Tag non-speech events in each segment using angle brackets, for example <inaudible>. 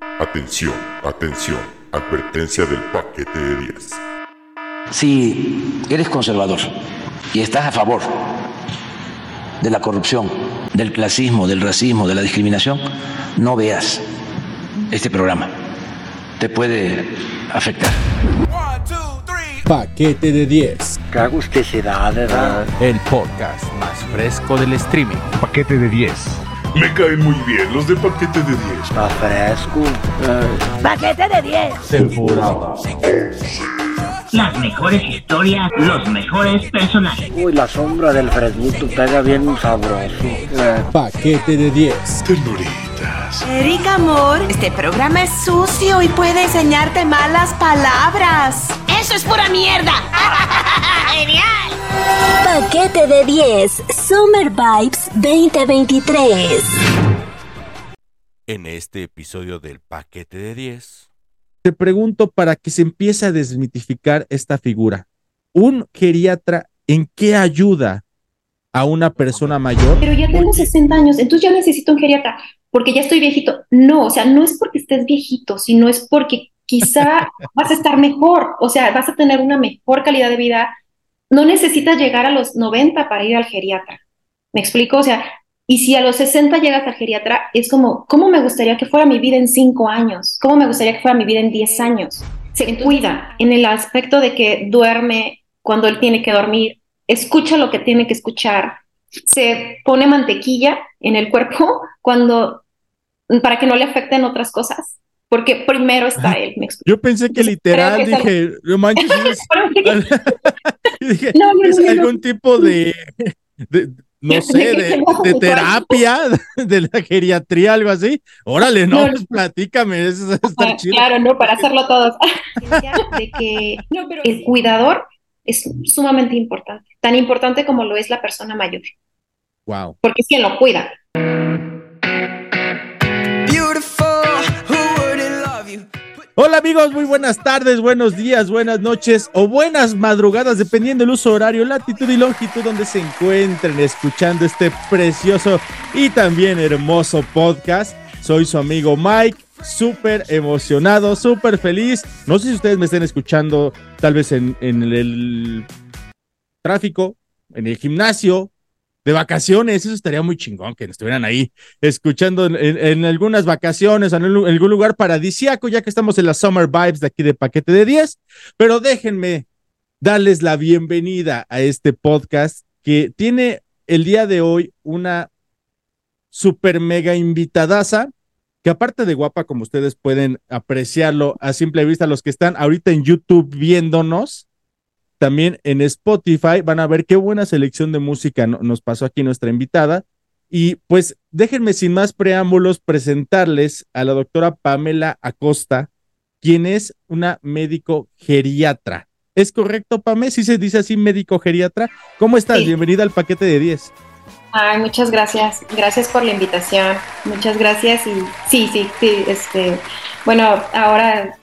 Atención, atención, advertencia del paquete de 10. Si eres conservador y estás a favor de la corrupción, del clasismo, del racismo, de la discriminación, no veas este programa. Te puede afectar. Paquete de 10. Qué agusticidad, ¿verdad? El podcast más fresco del streaming. Paquete de 10. Me caen muy bien los de paquete de 10. Está fresco. Paquete de 10. Temporada. Las mejores historias, los mejores personajes. Uy, la sombra del fresquito pega bien sabroso. Eh, Paquete de 10. Ternuritas. Erika, amor, este programa es sucio y puede enseñarte malas palabras. ¡Eso es pura mierda! <laughs> ¡Genial! Paquete de 10 Summer Vibes 2023. En este episodio del Paquete de 10, te pregunto para que se empiece a desmitificar esta figura. ¿Un geriatra en qué ayuda a una persona mayor? Pero ya tengo 60 años, entonces ya necesito un geriatra, porque ya estoy viejito. No, o sea, no es porque estés viejito, sino es porque quizá <laughs> vas a estar mejor, o sea, vas a tener una mejor calidad de vida. No necesitas llegar a los 90 para ir al geriatra. ¿Me explico? O sea, y si a los 60 llegas al geriatra, es como, ¿cómo me gustaría que fuera mi vida en 5 años? ¿Cómo me gustaría que fuera mi vida en 10 años? Se cuida en el aspecto de que duerme cuando él tiene que dormir, escucha lo que tiene que escuchar, se pone mantequilla en el cuerpo cuando para que no le afecten otras cosas, porque primero está él. Yo pensé que literal que dije, no manches, <laughs> es- <laughs> dije, No, no, es no, algún no. tipo de, de- no sé, de terapia, <laughs> de la geriatría, algo así. Órale, no, No, no. pues platícame, eso está Ah, chido. Claro, no, para hacerlo todos. De que el cuidador es sumamente importante, tan importante como lo es la persona mayor, Wow. porque es quien lo cuida. Hola amigos, muy buenas tardes, buenos días, buenas noches o buenas madrugadas, dependiendo del uso horario, latitud y longitud donde se encuentren escuchando este precioso y también hermoso podcast. Soy su amigo Mike, súper emocionado, súper feliz. No sé si ustedes me estén escuchando tal vez en, en el tráfico, en el gimnasio, de vacaciones, eso estaría muy chingón que estuvieran ahí escuchando en, algunas vacaciones, en algún lugar paradisiaco, ya que estamos en las Summer Vibes de aquí de Paquete de 10. Pero déjenme darles la bienvenida a este podcast que tiene el día de hoy una super mega invitadaza que aparte de guapa, como ustedes pueden apreciarlo a simple vista, los que están ahorita en YouTube viéndonos, también en Spotify van a ver qué buena selección de música no- nos pasó aquí nuestra invitada. Y pues déjenme sin más preámbulos presentarles a la doctora Pamela Acosta, quien es una médico geriatra. ¿Es correcto, Pame? ¿Sí se dice así, médico geriatra? ¿Cómo estás? Sí. Bienvenida al paquete de 10. Ay, muchas gracias. Gracias por la invitación. Muchas gracias y sí, sí, sí, este, bueno, ahora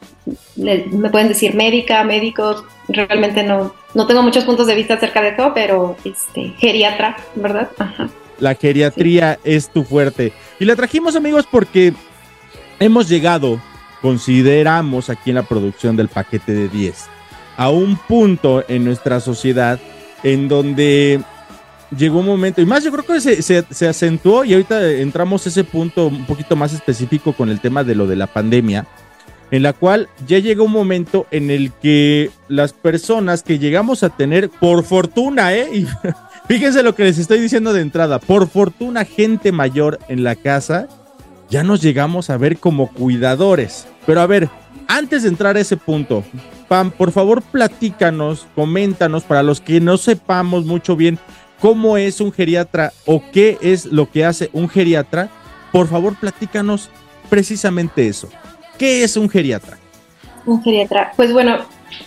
le- me pueden decir médica, médico, realmente no, no tengo muchos puntos de vista acerca de todo, pero este, geriatra, ¿verdad? Ajá. La geriatría es tu fuerte. Y la trajimos, amigos, porque hemos llegado, consideramos aquí en la producción del paquete de 10, a un punto en nuestra sociedad en donde llegó un momento, y más yo creo que se, se- se acentuó, y ahorita entramos a ese punto un poquito más específico con el tema de lo de la pandemia, en la cual ya llega un momento en el que las personas que llegamos a tener, por fortuna, ¿eh? <laughs> Fíjense lo que les estoy diciendo de entrada, por fortuna gente mayor en la casa, ya nos llegamos a ver como cuidadores. Pero a ver, antes de entrar a ese punto, por favor platícanos, coméntanos para los que no sepamos mucho bien cómo es un geriatra o qué es lo que hace un geriatra, por favor platícanos precisamente eso. ¿Qué es un geriatra? Un geriatra. Pues bueno,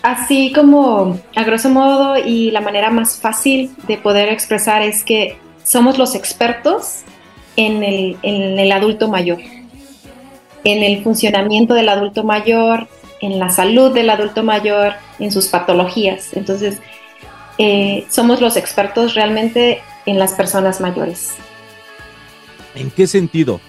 así como a grosso modo y la manera más fácil de poder expresar es que somos los expertos en el, en el adulto mayor, en el funcionamiento del adulto mayor, en la salud del adulto mayor, en sus patologías. Entonces, eh, somos los expertos realmente en las personas mayores. ¿En qué sentido?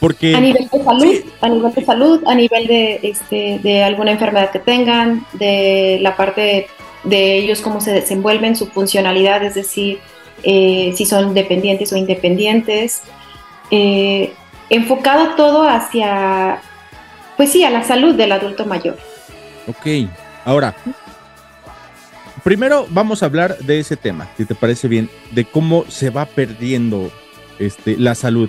Porque a nivel de salud, a nivel de salud, a nivel de, este, de alguna enfermedad que tengan, de la parte de ellos cómo se desenvuelven, su funcionalidad, es decir, eh, si son dependientes o independientes, eh, enfocado todo hacia, pues sí, a la salud del adulto mayor. Ok, ahora, primero vamos a hablar de ese tema, si te parece bien, de cómo se va perdiendo este, la salud.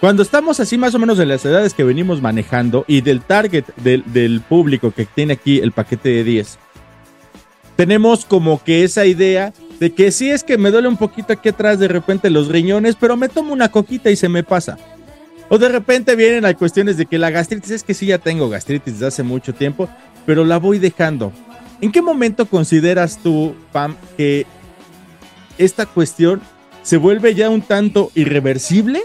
Cuando estamos así más o menos en las edades que venimos manejando y del target del, del público que tiene aquí el paquete de 10, tenemos como que esa idea de que sí es que me duele un poquito aquí atrás de repente los riñones, pero me tomo una coquita y se me pasa. O de repente vienen a cuestiones de que la gastritis es que sí ya tengo gastritis desde hace mucho tiempo, pero la voy dejando. ¿En qué momento consideras tú, Pam, que esta cuestión se vuelve ya un tanto irreversible?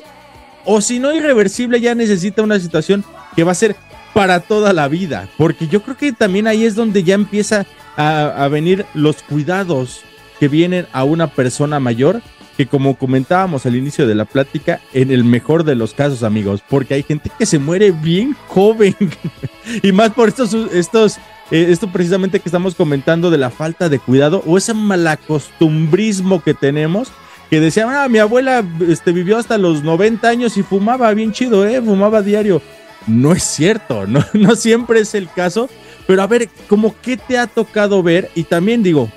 O si no irreversible, ya necesita una situación que va a ser para toda la vida. Porque yo creo que también ahí es donde ya empieza a, venir los cuidados que vienen a una persona mayor que como comentábamos al inicio de la plática, en el mejor de los casos, amigos, porque hay gente que se muere bien joven. <laughs> y más por estos, estos, eh, esto precisamente que estamos comentando de la falta de cuidado o ese malacostumbrismo que tenemos. Que decían, ah, mi abuela este, vivió hasta los 90 años y fumaba bien chido, ¿eh? Fumaba diario. No es cierto, <laughs> no, no siempre es el caso. Pero a ver, como qué te ha tocado ver? Y también digo,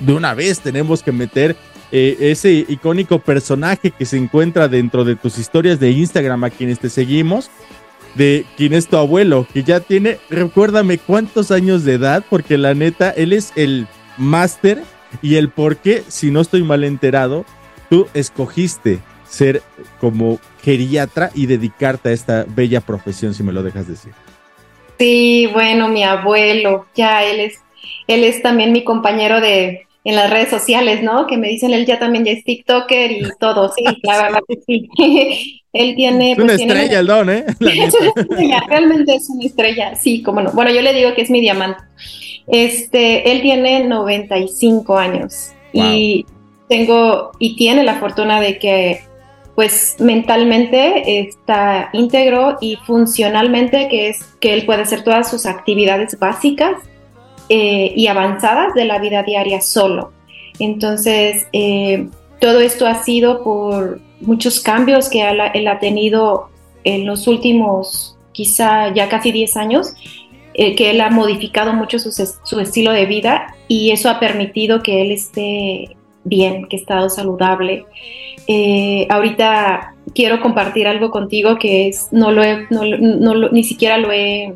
de una vez tenemos que meter eh, ese icónico personaje que se encuentra dentro de tus historias de Instagram a quienes te seguimos, de quién es tu abuelo, que ya tiene, recuérdame cuántos años de edad, porque la neta, él es el máster y el por qué, si no estoy mal enterado, tú escogiste ser como geriatra y dedicarte a esta bella profesión, si me lo dejas decir. Sí, bueno, mi abuelo, ya él es, él es también mi compañero de, en las redes sociales, ¿no? Que me dicen él ya también ya es TikToker y <laughs> todo, sí, la verdad que sí. <laughs> él tiene... Es una pues, estrella tiene... el don, ¿eh? es una estrella, realmente es una estrella, sí, como no. Bueno, yo le digo que es mi diamante. Este, él tiene 95 años wow. y tengo, y tiene la fortuna de que pues mentalmente está íntegro y funcionalmente que es que él puede hacer todas sus actividades básicas eh, y avanzadas de la vida diaria solo. Entonces, eh, todo esto ha sido por muchos cambios que él, ha tenido en los últimos, quizá ya casi 10 años, eh, que él ha modificado mucho su, estilo de vida y eso ha permitido que él esté bien, que ha estado saludable. ahorita quiero compartir algo contigo que es, no lo he, no, no, ni siquiera lo he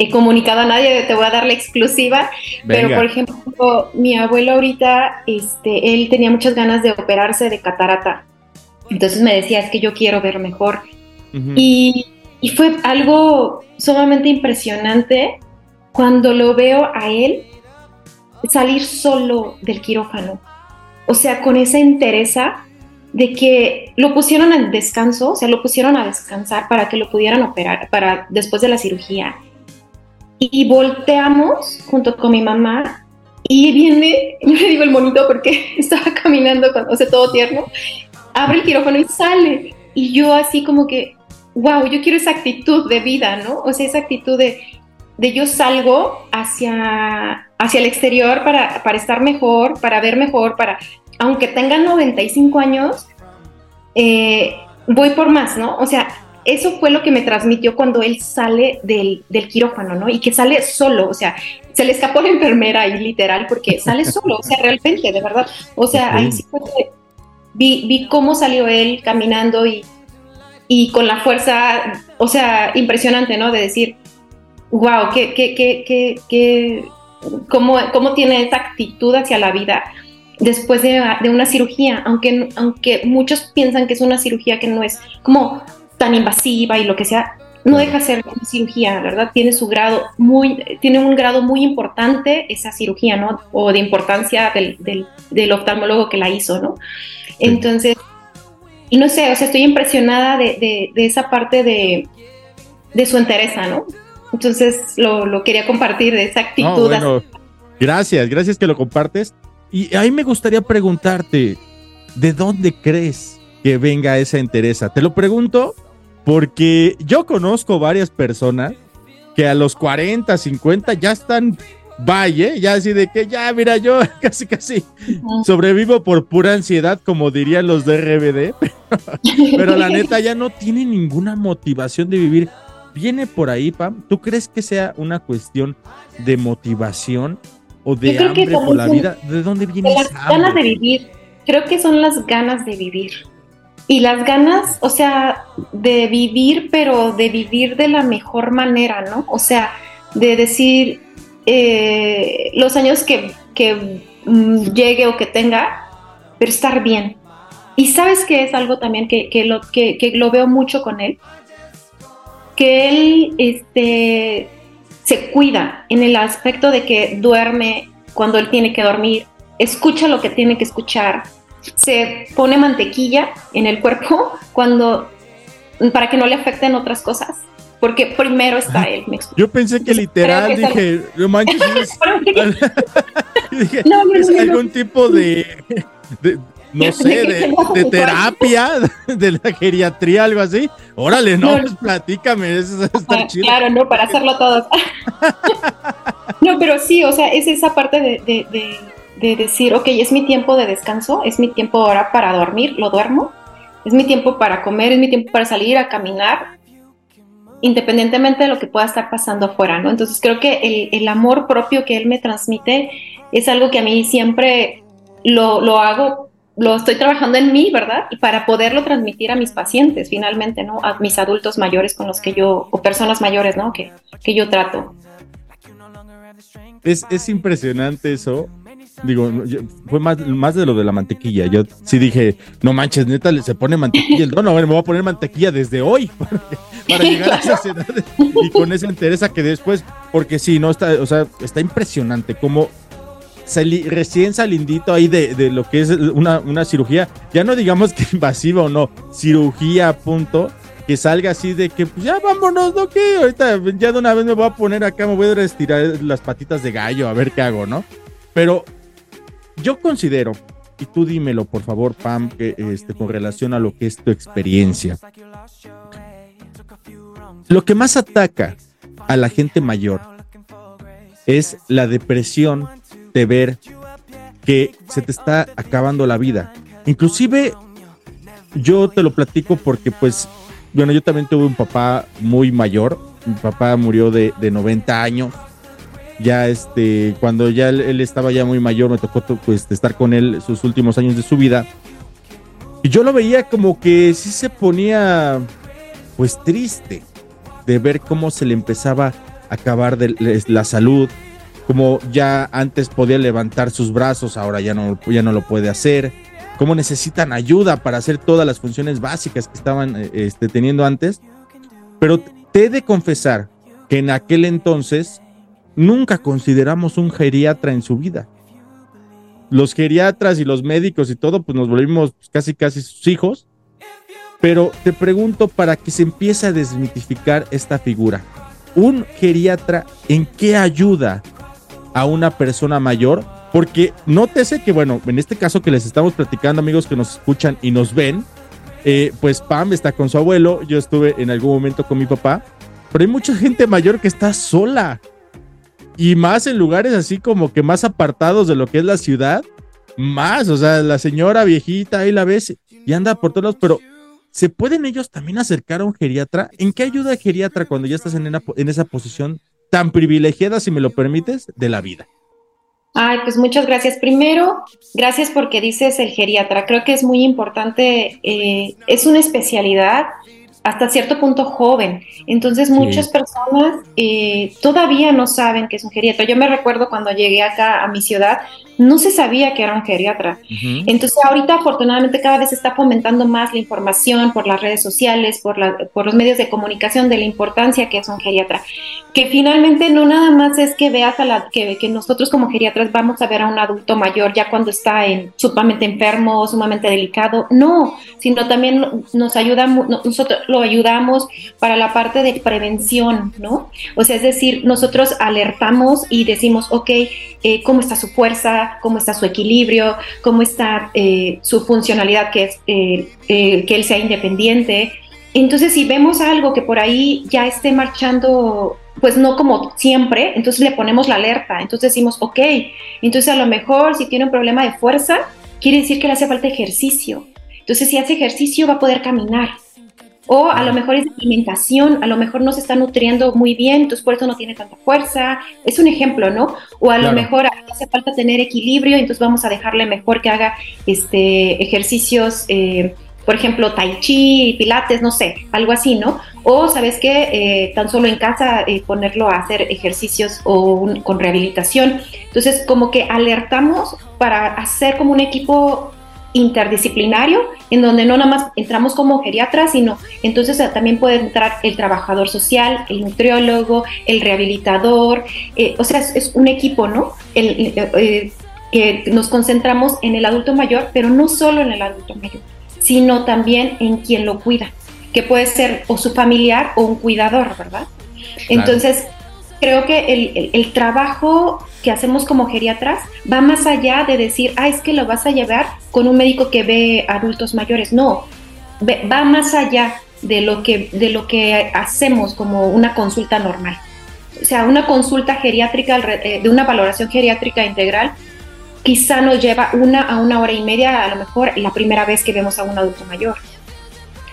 he comunicado a nadie, te voy a dar la exclusiva, Venga. pero por ejemplo, mi abuelo ahorita, este, él tenía muchas ganas de operarse de catarata, entonces me decía, es que yo quiero ver mejor. Uh -huh. y, y, fue algo sumamente impresionante cuando lo veo a él salir solo del quirófano, o sea, con esa entereza de que lo pusieron en descanso, o sea, lo pusieron a descansar para que lo pudieran operar, para después de la cirugía y volteamos junto con mi mamá y viene, <laughs> yo le digo el monito porque <laughs> estaba caminando, con, o sea, todo tierno, abre el quirófano y sale. Y yo así como que, wow, yo quiero esa actitud de vida, ¿no? O sea, esa actitud de, de yo salgo hacia, hacia el exterior para, para estar mejor, para ver mejor, para, aunque tenga 95 años, eh, voy por más, ¿no? O sea, eso fue lo que me transmitió cuando él sale del, del, quirófano, ¿no? Y que sale solo, o sea, se le escapó la enfermera ahí literal porque sale solo, o sea, <laughs> realmente, de verdad. O sea, ahí sí fue que vi, vi cómo salió él caminando y, y con la fuerza, o sea, impresionante, ¿no? De decir, wow, qué, qué, qué, qué, qué cómo, cómo tiene esa actitud hacia la vida después de, de, una cirugía, aunque, aunque muchos piensan que es una cirugía que no es como tan invasiva y lo que sea, no deja de ser una cirugía, ¿verdad? Tiene su grado muy, tiene un grado muy importante esa cirugía, ¿no? O de importancia del, del, del oftalmólogo que la hizo, ¿no? Entonces, y no sé, o sea, estoy impresionada de, de, de esa parte de, de su entereza, ¿no? Entonces, lo, lo, quería compartir, de esa actitud. No, bueno, gracias, gracias que lo compartes. Y ahí me gustaría preguntarte, ¿de dónde crees que venga esa entereza? Te lo pregunto porque yo conozco varias personas que a los 40, 50 ya están valle, ya así de que ya, mira, yo <laughs> casi, casi sobrevivo por pura ansiedad, como dirían los de RBD, <laughs> pero, la <laughs> neta ya no tiene ninguna motivación de vivir. ¿Viene por ahí, Pam? ¿Tú crees que sea una cuestión de motivación o de hambre por la vida? ¿De dónde viene Las ganas de vivir. Creo que son las ganas de vivir. Y las ganas, o sea, de vivir, pero de vivir de la mejor manera, ¿no? O sea, de decir, eh, los años que, mm, llegue o que tenga, pero estar bien. Y sabes que es algo también que, lo, que, lo veo mucho con él, que él este, se cuida en el aspecto de que duerme cuando él tiene que dormir, escucha lo que tiene que escuchar, se pone mantequilla en el cuerpo <laughs> cuando para que no le afecten otras cosas porque primero está él. Yo pensé que literal dije, no manches, dije, es algún tipo de, <laughs> no sé, de, terapia, <laughs> de la geriatría, algo así. Órale, no, pues platícame, eso está chido. Claro, no, para hacerlo todos. <laughs> no, pero sí, o sea, es esa parte de, de decir, ok, es mi tiempo de descanso, es mi tiempo ahora para dormir, lo duermo, es mi tiempo para comer, es mi tiempo para salir a caminar, independientemente de lo que pueda estar pasando afuera, ¿no? Entonces creo que el, amor propio que él me transmite es algo que a mí siempre lo, lo, hago, lo estoy trabajando en mí, ¿verdad? Y para poderlo transmitir a mis pacientes, finalmente, ¿no? A mis adultos mayores con los que yo, o personas mayores, ¿no? Que, que yo trato. Es, es impresionante eso, Digo, fue más, más de lo de la mantequilla. Yo sí dije, no manches, neta, se pone mantequilla el dono. A ver, me voy a poner mantequilla desde hoy <laughs> para, llegar a esa edad. Y con esa interesa que después, porque sí, no está, o sea, está impresionante recién salindito ahí de, de, lo que es una, una cirugía, ya no digamos que <laughs> invasiva o no, cirugía punto, que salga así de que pues ya vámonos, ¿no? Que ahorita ya de una vez me voy a poner acá, me voy a estirar las patitas de gallo a ver qué hago, ¿no? Pero yo considero, y tú dímelo por favor, Pam, que, este, con relación a lo que es tu experiencia. Lo que más ataca a la gente mayor es la depresión de ver que se te está acabando la vida. Inclusive yo te lo platico porque pues, bueno, yo también tuve un papá muy mayor. Mi papá murió de, de 90 años ya este, cuando ya él, estaba ya muy mayor, me tocó pues, estar con él sus últimos años de su vida. Y yo lo veía como que sí se ponía pues triste de ver cómo se le empezaba a acabar la salud, como ya antes podía levantar sus brazos, ahora ya no, ya no lo puede hacer, cómo necesitan ayuda para hacer todas las funciones básicas que estaban eh, este, teniendo antes. Pero te he de confesar que en aquel entonces nunca consideramos un geriatra en su vida. Los geriatras y los médicos y todo, pues nos volvimos casi casi sus hijos. Pero te pregunto para que se empiece a desmitificar esta figura. ¿Un geriatra en qué ayuda a una persona mayor? Porque nótese que, bueno, en este caso que les estamos platicando, amigos que nos escuchan y nos ven, eh, pues Pam está con su abuelo, yo estuve en algún momento con mi papá, pero hay mucha gente mayor que está sola, y más en lugares así como que más apartados de lo que es la ciudad, más, o sea, la señora viejita ahí la ves y anda por todos lados, pero ¿se pueden ellos también acercar a un geriatra? ¿En qué ayuda el geriatra cuando ya estás en, en esa posición tan privilegiada, si me lo permites, de la vida? Ay, pues muchas gracias. Primero, gracias porque dices el geriatra. Creo que es muy importante, eh, es una especialidad hasta cierto punto joven. Entonces muchas personas eh, todavía no saben que es un geriatra. Yo me recuerdo cuando llegué acá a mi ciudad, no se sabía que era un geriatra. Entonces ahorita afortunadamente cada vez se está fomentando más la información por las redes sociales, por, la, por los medios de comunicación de la importancia que es un geriatra. Que finalmente no nada más es que veas a la, que, que nosotros como geriatras vamos a ver a un adulto mayor ya cuando está en, sumamente enfermo, sumamente delicado, no, sino también nos ayuda, nosotros lo ayudamos para la parte de prevención, ¿no? O sea, es decir, nosotros alertamos y decimos, ok, eh, ¿cómo está su fuerza? cómo está su equilibrio, cómo está eh, su funcionalidad, que es eh, eh, que él sea independiente. Entonces, si vemos algo que por ahí ya esté marchando, pues no como siempre, entonces le ponemos la alerta. Entonces decimos, ok, entonces a lo mejor si tiene un problema de fuerza, quiere decir que le hace falta ejercicio. Entonces, si hace ejercicio, va a poder caminar. O a lo mejor es alimentación, a lo mejor no se está nutriendo muy bien, entonces por eso no tiene tanta fuerza. Es un ejemplo, ¿no? O a lo mejor hace falta tener equilibrio, entonces vamos a dejarle mejor que haga este, ejercicios. Eh, por ejemplo, tai chi, pilates, no sé, algo así, ¿no? O, ¿sabes qué? Eh, tan solo en casa eh, ponerlo a hacer ejercicios o con rehabilitación. Entonces, como que alertamos para hacer como un equipo interdisciplinario, en donde no nada más entramos como geriatras, sino entonces eh, también puede entrar el trabajador social, el nutriólogo, el rehabilitador, o sea, es, un equipo, ¿no? El, que nos concentramos en el adulto mayor, pero no solo en el adulto mayor sino también en quien lo cuida, que puede ser o su familiar o un cuidador, ¿verdad? Entonces, creo que el, trabajo que hacemos como geriatras va más allá de decir, ah, es que lo vas a llevar con un médico que ve adultos mayores. No, va más allá de lo, que, de lo que hacemos como una consulta normal. O sea, una consulta geriátrica, eh, de una valoración geriátrica integral, quizá nos lleva una a una hora y media, a lo mejor la primera vez que vemos a un adulto mayor.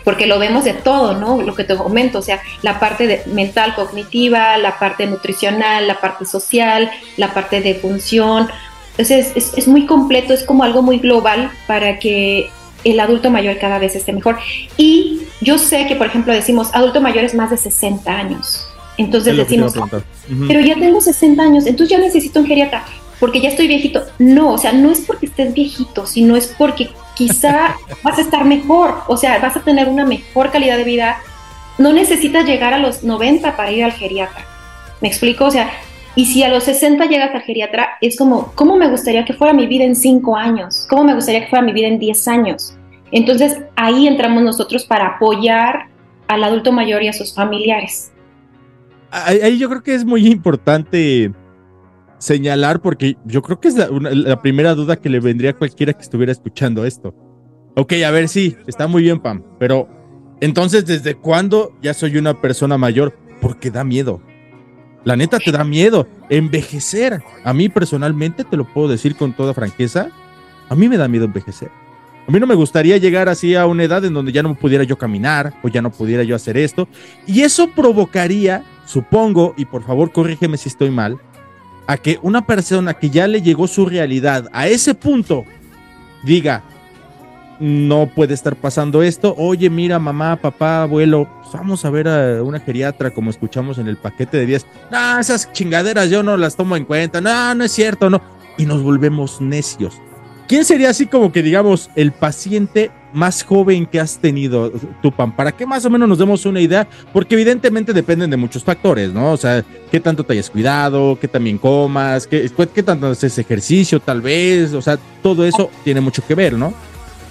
Porque lo vemos de todo, ¿no? Lo que te comento, o sea, la parte de mental, cognitiva, la parte nutricional, la parte social, la parte de función. Entonces, es, es muy completo, es como algo muy global para que el adulto mayor cada vez esté mejor. Y yo sé que, por ejemplo, decimos adulto mayor es más de 60 años. Entonces decimos, pero ya tengo 60 años, entonces ya necesito un geriatra porque ya estoy viejito. No, o sea, no es porque estés viejito, sino es porque quizá vas a estar mejor, o sea, vas a tener una mejor calidad de vida. No necesitas llegar a los 90 para ir al geriatra. ¿Me explico? O sea, y si a los 60 llegas al geriatra, es como, ¿cómo me gustaría que fuera mi vida en 5 años? ¿Cómo me gustaría que fuera mi vida en 10 años? Entonces ahí entramos nosotros para apoyar al adulto mayor y a sus familiares. Ahí yo creo que es muy importante señalar, porque yo creo que es la, primera duda que le vendría a cualquiera que estuviera escuchando esto. Ok, a ver, sí, está muy bien, Pam, pero entonces, ¿desde cuándo ya soy una persona mayor? Porque da miedo. La neta te da miedo envejecer. A mí personalmente, te lo puedo decir con toda franqueza, a mí me da miedo envejecer. A mí no me gustaría llegar así a una edad en donde ya no pudiera yo caminar o ya no pudiera yo hacer esto. Y eso provocaría, supongo, y por favor corrígeme si estoy mal, a que una persona que ya le llegó su realidad a ese punto diga, no puede estar pasando esto, oye, mira, mamá, papá, abuelo, pues vamos a ver a una geriatra como escuchamos en el paquete de 10. No, esas chingaderas yo no las tomo en cuenta, no, no es cierto, no. Y nos volvemos necios. ¿Quién sería así como que digamos el paciente más joven que has tenido, Tupan? Para que más o menos nos demos una idea, porque evidentemente dependen de muchos factores, ¿no? O sea, qué tanto te hayas cuidado, qué también comas, qué, qué tanto haces ejercicio, tal vez, o sea, todo eso tiene mucho que ver, ¿no?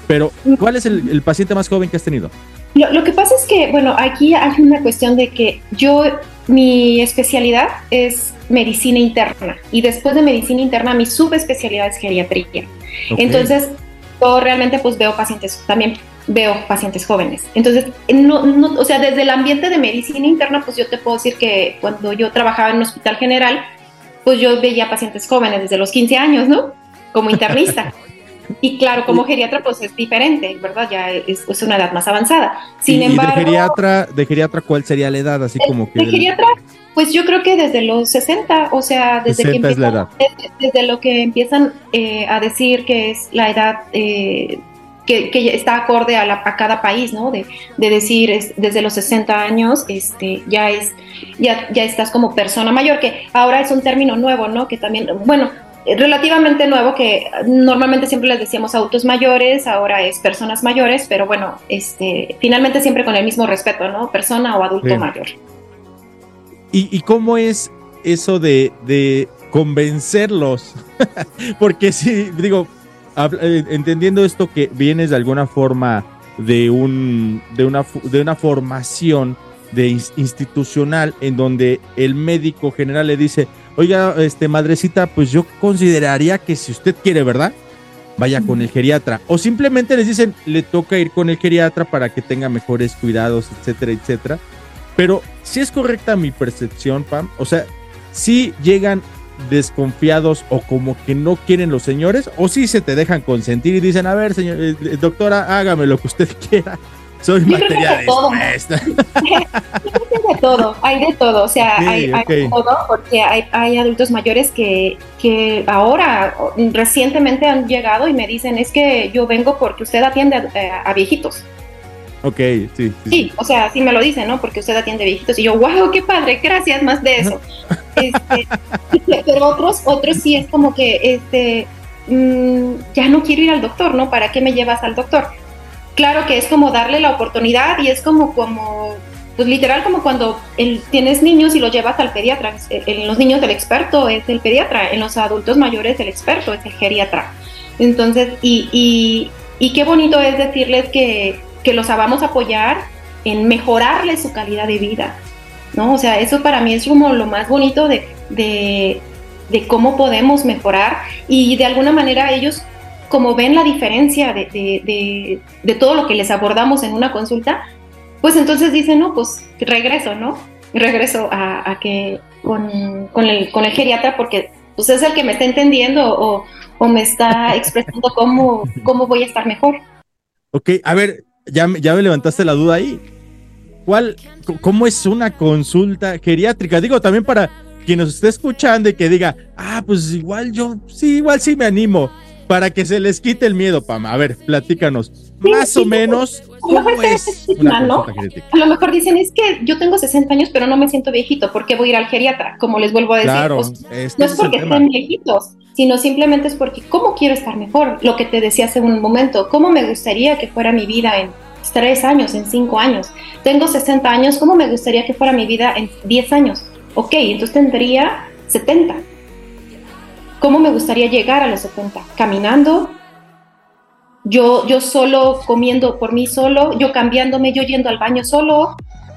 Pero, ¿cuál es el, paciente más joven que has tenido? Lo, lo, que pasa es que, bueno, aquí hay una cuestión de que yo, mi especialidad es medicina interna y después de medicina interna mi subespecialidad es geriatría. Entonces, yo realmente pues veo pacientes, también veo pacientes jóvenes. Entonces, no, no, o sea, desde el ambiente de medicina interna, pues yo te puedo decir que cuando yo trabajaba en un hospital general, pues yo veía pacientes jóvenes desde los 15 años, ¿no? Como internista. <laughs> Y claro, como geriatra, pues es diferente, ¿verdad? Ya es, una edad más avanzada. Sin embargo. de geriatra, de geriatra, cuál sería la edad? Así como que. De geriatra, pues yo creo que desde los 60, o sea, desde que empiezan, desde, lo que empiezan eh, a decir que es la edad eh, que, está acorde a, la, a, cada país, ¿no? De, de decir es, desde los 60 años, este, ya es, ya, ya estás como persona mayor, que ahora es un término nuevo, ¿no? Que también, bueno, relativamente nuevo que normalmente siempre les decíamos autos mayores, ahora es personas mayores, pero bueno, este, finalmente siempre con el mismo respeto, ¿no? Persona o adulto mayor. ¿Y, cómo es eso de, de convencerlos? <laughs> Porque si, digo, eh, entendiendo esto que vienes de alguna forma de, un, de, una, de una formación de institucional en donde el médico general le dice, oiga, este madrecita, pues yo consideraría que si usted quiere, ¿verdad? vaya con el geriatra. O simplemente les dicen, le toca ir con el geriatra para que tenga mejores cuidados, etcétera, etcétera. Pero si es correcta mi percepción, Pam, o sea, si llegan desconfiados o como que no quieren los señores, o si se te dejan consentir y dicen, a ver, señor, eh, eh, doctora, hágame lo que usted <laughs> quiera. Soy materia de todo. <laughs> de todo, hay de todo, o sea, hay, de todo, porque hay, adultos mayores que, que ahora recientemente han llegado y me dicen, es que yo vengo porque usted atiende a viejitos. Ok, sí, sí. o sea, sí me lo dicen, ¿no? Porque usted atiende viejitos y yo, wow, qué padre, gracias, más de eso. Este, <laughs> pero otros, otros sí es como que, este, mm, ya no quiero ir al doctor, ¿no? ¿Para qué me llevas al doctor? Claro que es como darle la oportunidad y es como, como, pues literal como cuando tienes niños y los llevas al pediatra. En los niños el experto es el pediatra, en los adultos mayores el experto es el geriatra. Entonces, y, y, y qué bonito es decirles que que los vamos a apoyar en mejorarles su calidad de vida, ¿no? O sea, eso para mí es como lo más bonito de, de, cómo podemos mejorar y de alguna manera ellos, como ven la diferencia de, de, todo lo que les abordamos en una consulta, pues entonces dicen, no, pues regreso, ¿no? Regreso a, que con, con, el, con el geriatra porque pues es el que me está entendiendo o, o me está <laughs> expresando cómo, cómo voy a estar mejor. Ok, a ver, ya, ya me levantaste la duda ahí. ¿Cuál, cómo es una consulta geriátrica? Digo, también para quien nos esté escuchando y que diga, ah, pues igual yo, sí, igual sí me animo, para que se les quite el miedo, Pama. A ver, platícanos, más o menos, ¿cómo es una ¿no? A lo mejor dicen, es que yo tengo 60 años, pero no me siento viejito, ¿por qué voy a ir al geriatra? Como les vuelvo a decir, claro, este no es porque estén viejitos, sino simplemente es porque cómo quiero estar mejor, lo que te decía hace un momento, cómo me gustaría que fuera mi vida en tres años, en cinco años. Tengo 60 años, ¿cómo me gustaría que fuera mi vida en 10 años? Ok, entonces tendría 70. ¿Cómo me gustaría llegar a los 70? Caminando, yo, yo solo comiendo por mí solo, yo cambiándome, yo yendo al baño solo,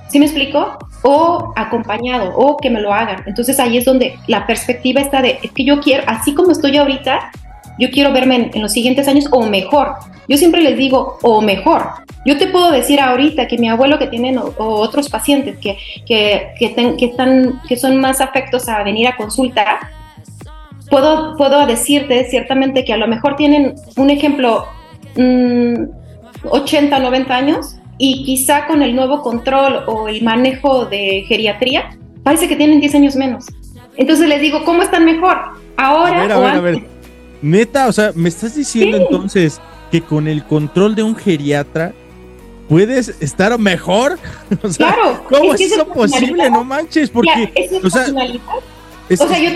¿sí me explico? O acompañado, o que me lo hagan. Entonces ahí es donde la perspectiva está de, es que yo quiero, así como estoy ahorita, yo quiero verme en, los siguientes años o mejor. Yo siempre les digo, o mejor. Yo te puedo decir ahorita que mi abuelo que tienen o, otros pacientes que, que, que, están, que son más afectos a venir a consulta, puedo, puedo decirte ciertamente que a lo mejor tienen un ejemplo 80, mm, 90 años y quizá con el nuevo control o el manejo de geriatría, parece que tienen 10 años menos. Entonces les digo, ¿cómo están mejor? Ahora o antes? Neta, o sea, me estás diciendo entonces que con el control de un geriatra puedes estar mejor. <laughs> O sea, claro. ¿Cómo es, eso posible? No manches, porque. o sea, o sea, yo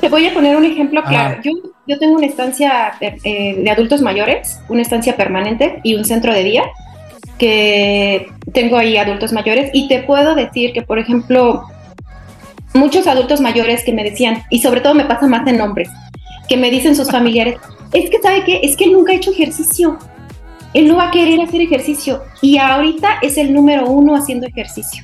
te voy a poner un ejemplo claro. Yo, yo tengo una estancia eh, de adultos mayores, una estancia permanente y un centro de día que tengo ahí adultos mayores y te puedo decir que, por ejemplo, muchos adultos mayores que me decían, y sobre todo me pasa más en hombres, que me dicen sus familiares, es que sabe qué, es que él nunca ha hecho ejercicio, él no va a querer hacer ejercicio y ahorita es el número uno haciendo ejercicio.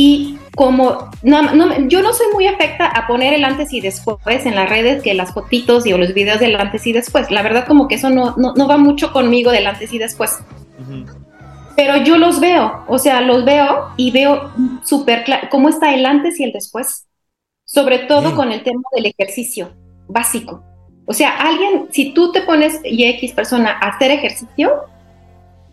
Y como no, yo no soy muy afecta a poner el antes y después en las redes que las fotitos y o los videos del antes y después. La verdad como que eso no, no, va mucho conmigo del antes y después. Pero yo los veo, o sea, los veo y veo súper claro cómo está el antes y el después. Sobre todo con el tema del ejercicio básico. O sea, alguien, si tú te pones y X persona a hacer ejercicio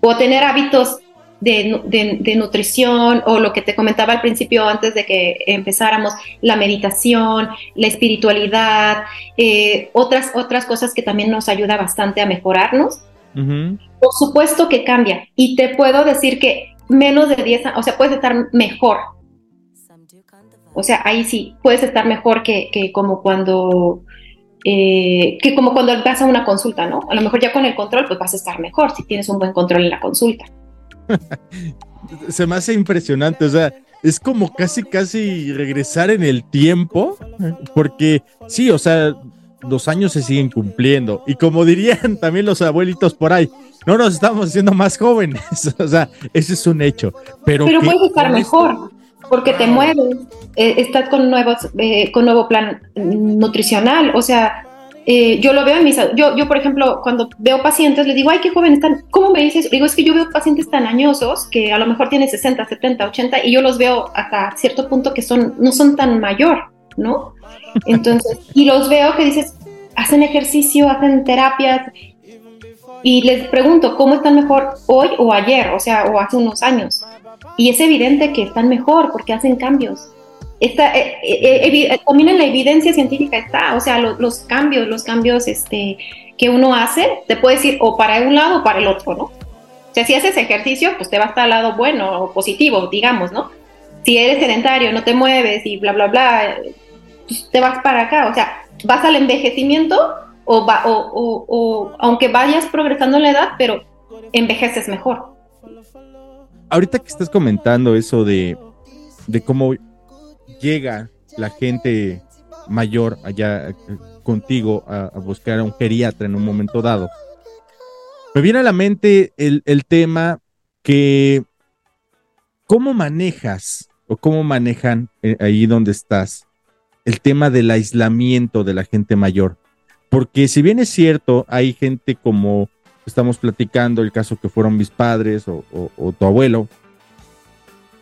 o tener hábitos de, nutrición o lo que te comentaba al principio antes de que empezáramos, la meditación, la espiritualidad, eh, otras, otras cosas que también nos ayuda bastante a mejorarnos. Por supuesto que cambia y te puedo decir que menos de 10 años, o sea, puedes estar mejor. O sea, ahí sí, puedes estar mejor que, que como cuando eh, que como cuando vas a una consulta, ¿no? A lo mejor ya con el control, pues vas a estar mejor si tienes un buen control en la consulta. <laughs> Se me hace impresionante, o sea, es como casi, casi regresar en el tiempo, porque sí, o sea, los años se siguen cumpliendo. Y como dirían <laughs> también los abuelitos por ahí, no nos estamos haciendo más jóvenes. <laughs> o sea, ese es un hecho. Pero, Pero puedes estar mejor, porque te mueves, eh, estás con, nuevos, eh, con nuevo plan nutricional, o sea, eh, yo lo veo en mis, yo, yo por ejemplo, cuando veo pacientes, les digo, ay, qué joven están, ¿cómo me dices? Digo, es que yo veo pacientes tan añosos que a lo mejor tienen 60, 70, 80 y yo los veo hasta cierto punto que son, no son tan mayor, ¿no? Entonces, y los veo que dices, hacen ejercicio, hacen terapias y les pregunto, ¿cómo están mejor hoy o ayer? O sea, o hace unos años. Y es evidente que están mejor porque hacen cambios está, eh, eh, eh, también en la evidencia científica está, o sea, los cambios, los cambios este, que uno hace, te puede decir o para un lado o para el otro, ¿no? O sea, si haces ejercicio, pues te va a estar al lado bueno o positivo, digamos, ¿no? Si eres sedentario, no te mueves y bla, bla, bla, pues te vas para acá, o sea, vas al envejecimiento o, va, o, o aunque vayas progresando en la edad, pero envejeces mejor. Ahorita que estás comentando eso de, de cómo llega la gente mayor allá eh, contigo a, buscar a un geriatra en un momento dado, me viene a la mente el, tema que cómo manejas o cómo manejan eh, ahí donde estás el tema del aislamiento de la gente mayor. Porque si bien es cierto, hay gente como estamos platicando, el caso que fueron mis padres o tu abuelo,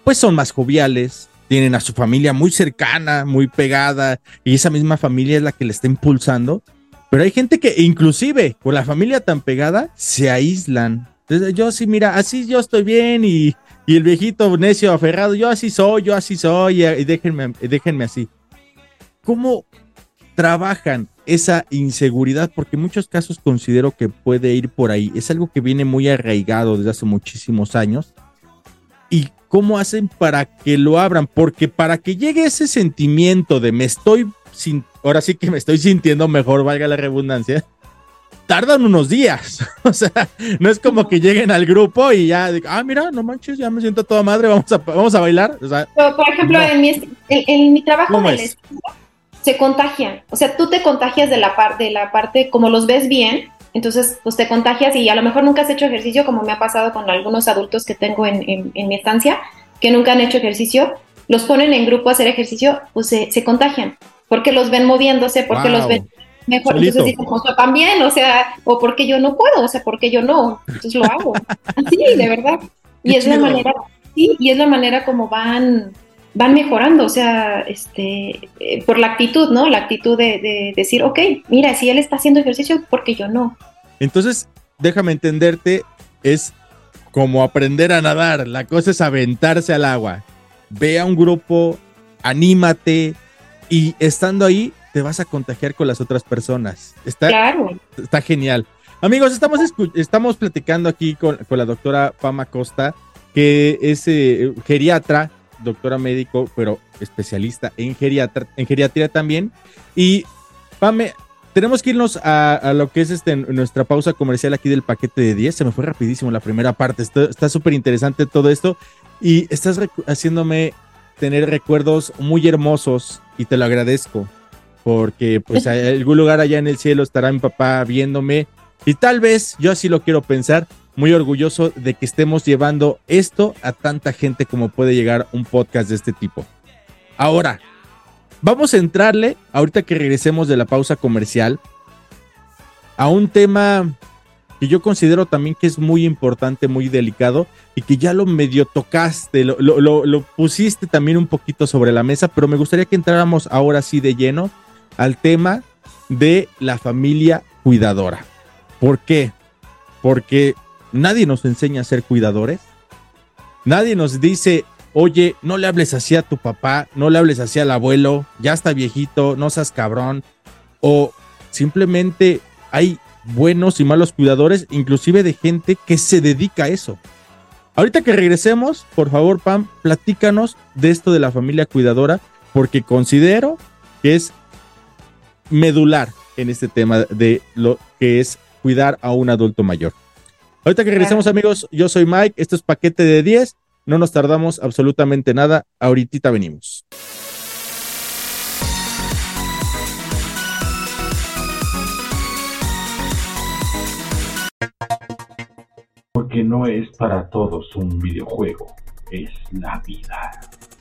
pues son más joviales, tienen a su familia muy cercana, muy pegada, y esa misma familia es la que le está impulsando. Pero hay gente que inclusive con la familia tan pegada se aíslan. Entonces, yo sí, mira, así yo estoy bien y, el viejito necio aferrado, yo así soy, yo así soy, y déjenme, déjenme así. ¿Cómo trabajan esa inseguridad? Porque en muchos casos considero que puede ir por ahí. Es algo que viene muy arraigado desde hace muchísimos años. Y ¿Cómo hacen para que lo abran? Porque para que llegue ese sentimiento de me estoy, sin, ahora sí que me estoy sintiendo mejor, valga la redundancia, tardan unos días. <laughs> O sea, no es como que lleguen al grupo y ya, ah, mira, no manches, ya me siento toda madre, vamos a, vamos a bailar. por ejemplo, en, mi, en, mi trabajo se contagian. O sea, tú te contagias de la, parte de la parte, como los ves bien, entonces, pues te contagias y a lo mejor nunca has hecho ejercicio, como me ha pasado con algunos adultos que tengo en, mi estancia, que nunca han hecho ejercicio, los ponen en grupo a hacer ejercicio, pues se, contagian, porque los ven moviéndose, porque los ven mejor. Entonces dicen, pues también, o sea, o porque yo no puedo, o sea, porque yo no, entonces lo hago. <laughs> Así, de verdad. Y es la manera, sí, y es la manera como van van mejorando, o sea, este, eh, por la actitud, ¿no? La actitud de, decir, ok, mira, si él está haciendo ejercicio, porque yo no? Entonces, déjame entenderte, es como aprender a nadar, la cosa es aventarse al agua. Ve a un grupo, anímate y estando ahí te vas a contagiar con las otras personas. Está, claro. está genial. Amigos, estamos, estamos platicando aquí con, la doctora Pama Costa, que es eh, geriatra doctora médico, pero especialista en, geriatra, en geriatría también. Y Pame, tenemos que irnos a, lo que es este, nuestra pausa comercial aquí del paquete de 10. Se me fue rapidísimo la primera parte. Está súper interesante todo esto. Y estás haciéndome tener recuerdos muy hermosos y te lo agradezco. Porque pues en <laughs> algún lugar allá en el cielo estará mi papá viéndome. Y tal vez, yo así lo quiero pensar, muy orgulloso de que estemos llevando esto a tanta gente como puede llegar un podcast de este tipo. Ahora, vamos a entrarle, ahorita que regresemos de la pausa comercial, a un tema que yo considero también que es muy importante, muy delicado y que ya lo medio tocaste, lo, pusiste también un poquito sobre la mesa, pero me gustaría que entráramos ahora sí de lleno al tema de la familia cuidadora. ¿Por qué? Porque nadie nos enseña a ser cuidadores. Nadie nos dice, oye, no le hables así a tu papá, no le hables así al abuelo, ya está viejito, no seas cabrón. O simplemente hay buenos y malos cuidadores, inclusive de gente que se dedica a eso. Ahorita que regresemos, por favor, Pam, platícanos de esto de la familia cuidadora, porque considero que es medular en este tema de lo que es cuidar a un adulto mayor. Ahorita que regresemos, amigos, yo soy Mike, esto es paquete de 10, no nos tardamos absolutamente nada, ahorita venimos. Porque no es para todos un videojuego, es la vida.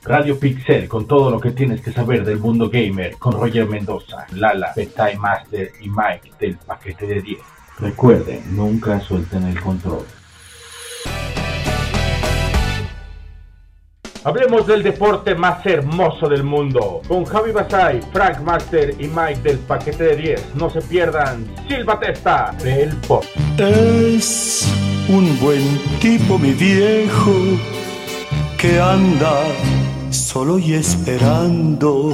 Radio Pixel con todo lo que tienes que saber del mundo gamer con Roger Mendoza, Lala, Betay Master y Mike del paquete de 10. Recuerden, nunca suelten el control. Hablemos del deporte más hermoso del mundo. Con Javi Basay, Frank Master y Mike del paquete de 10. No se pierdan Silva Testa del Pop. Es un buen tipo, mi viejo, que anda solo y esperando.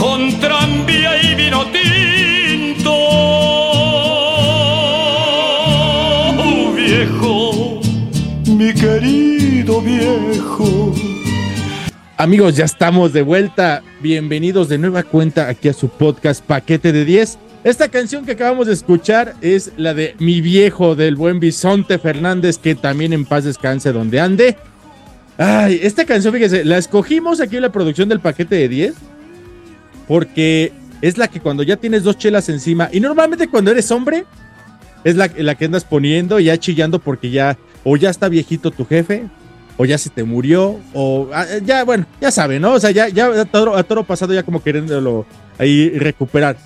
con tranvía y vino tinto. Oh, viejo, mi querido viejo Amigos, ya estamos de vuelta. Bienvenidos de nueva cuenta aquí a su podcast Paquete de 10. Esta canción que acabamos de escuchar es la de Mi viejo del buen Bisonte Fernández, que también en paz descanse donde ande. Ay, esta canción, fíjese, la escogimos aquí en la producción del Paquete de 10 porque es la que cuando ya tienes dos chelas encima y normalmente cuando eres hombre es la, la que andas poniendo y ya chillando porque ya o ya está viejito tu jefe o ya se te murió, o ah, ya, bueno, ya saben, ¿no? O sea, ya, ya a toro, pasado ya como queriéndolo ahí recuperar.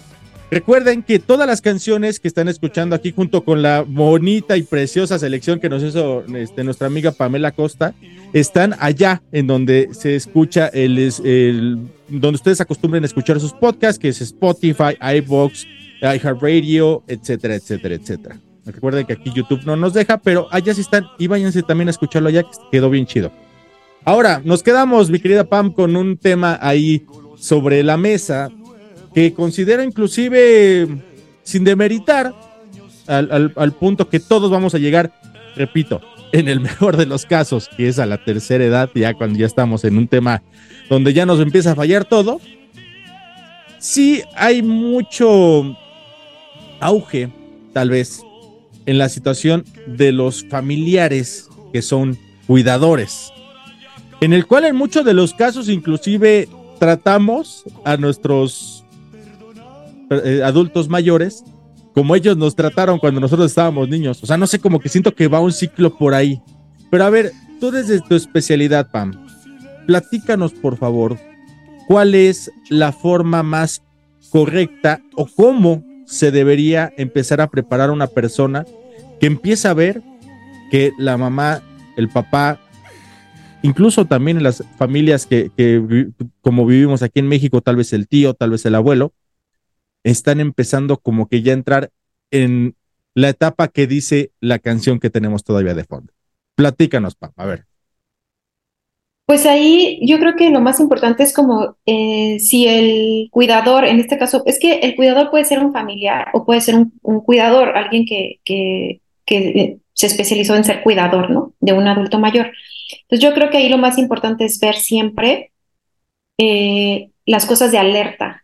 Recuerden que todas las canciones que están escuchando aquí junto con la bonita y preciosa selección que nos hizo este, nuestra amiga Pamela Costa, están allá en donde se escucha el, el donde ustedes acostumbren a escuchar sus podcasts, que es Spotify, iVoox, iHeartRadio, etcétera, etcétera, etcétera. Recuerden que aquí YouTube no nos deja, pero allá sí están y váyanse también a escucharlo allá, que quedó bien chido. Ahora, nos quedamos, mi querida Pam, con un tema ahí sobre la mesa que considero inclusive sin demeritar al, al, punto que todos vamos a llegar, repito, en el mejor de los casos, que es a la tercera edad, ya cuando ya estamos en un tema donde ya nos empieza a fallar todo, sí hay mucho auge, tal vez, en la situación de los familiares que son cuidadores, en el cual en muchos de los casos inclusive tratamos a nuestros eh, adultos mayores como ellos nos trataron cuando nosotros estábamos niños. O sea, no sé, como que siento que va un ciclo por ahí. Pero a ver, tú desde tu especialidad, Pam, platícanos por favor, ¿cuál es la forma más correcta o cómo se debería empezar a preparar una persona que empieza a ver que la mamá, el papá, incluso también en las familias que, como vivimos aquí en México, tal vez el tío, tal vez el abuelo, están empezando como que ya a entrar en la etapa que dice la canción que tenemos todavía de fondo. Platícanos, papá, a ver. Pues ahí yo creo que lo más importante es como eh, si el cuidador, en este caso, es que el cuidador puede ser un familiar o puede ser un, cuidador, alguien que, que, que, se especializó en ser cuidador, ¿no? De un adulto mayor. Entonces yo creo que ahí lo más importante es ver siempre eh, las cosas de alerta.